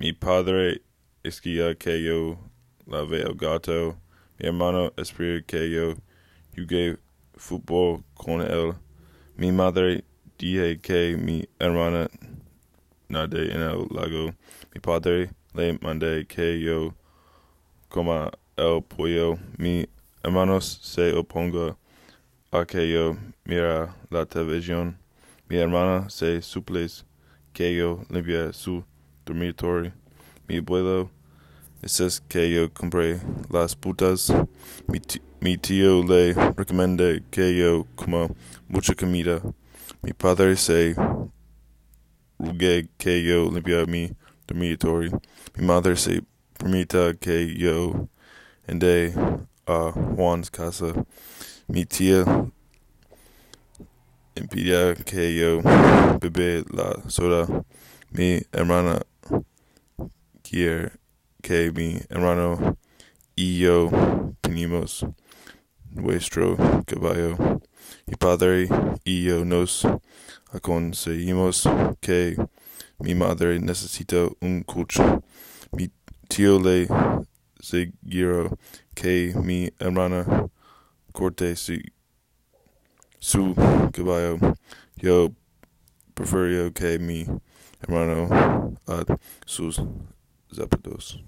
Mi padre esquía que yo lave el gato. Mi hermano espera que yo jugué fútbol con él. Mi madre dije que mi hermana nade en el lago. Mi padre le mandé que yo coma el pollo. Mi hermano se oponga a que yo mira la televisión. Mi hermana se suples que yo limpie su dormitorio. Mi abuelo es que yo compré las putas. Mi, mi tío le recomendé que yo coma mucha comida. Mi padre se rugue que yo limpie mi dormitorio. Mi madre se permita que yo ande a Juan's casa. Mi tía impide que yo bebe la soda. Mi hermana quiere que mi hermano y yo tenemos nuestro caballo. y padre y yo nos aconsejamos que mi madre necesita un coche. Mi tío le aseguró que mi hermana corte su, su caballo. Yo prefiero que mi hermano a sus zapatos.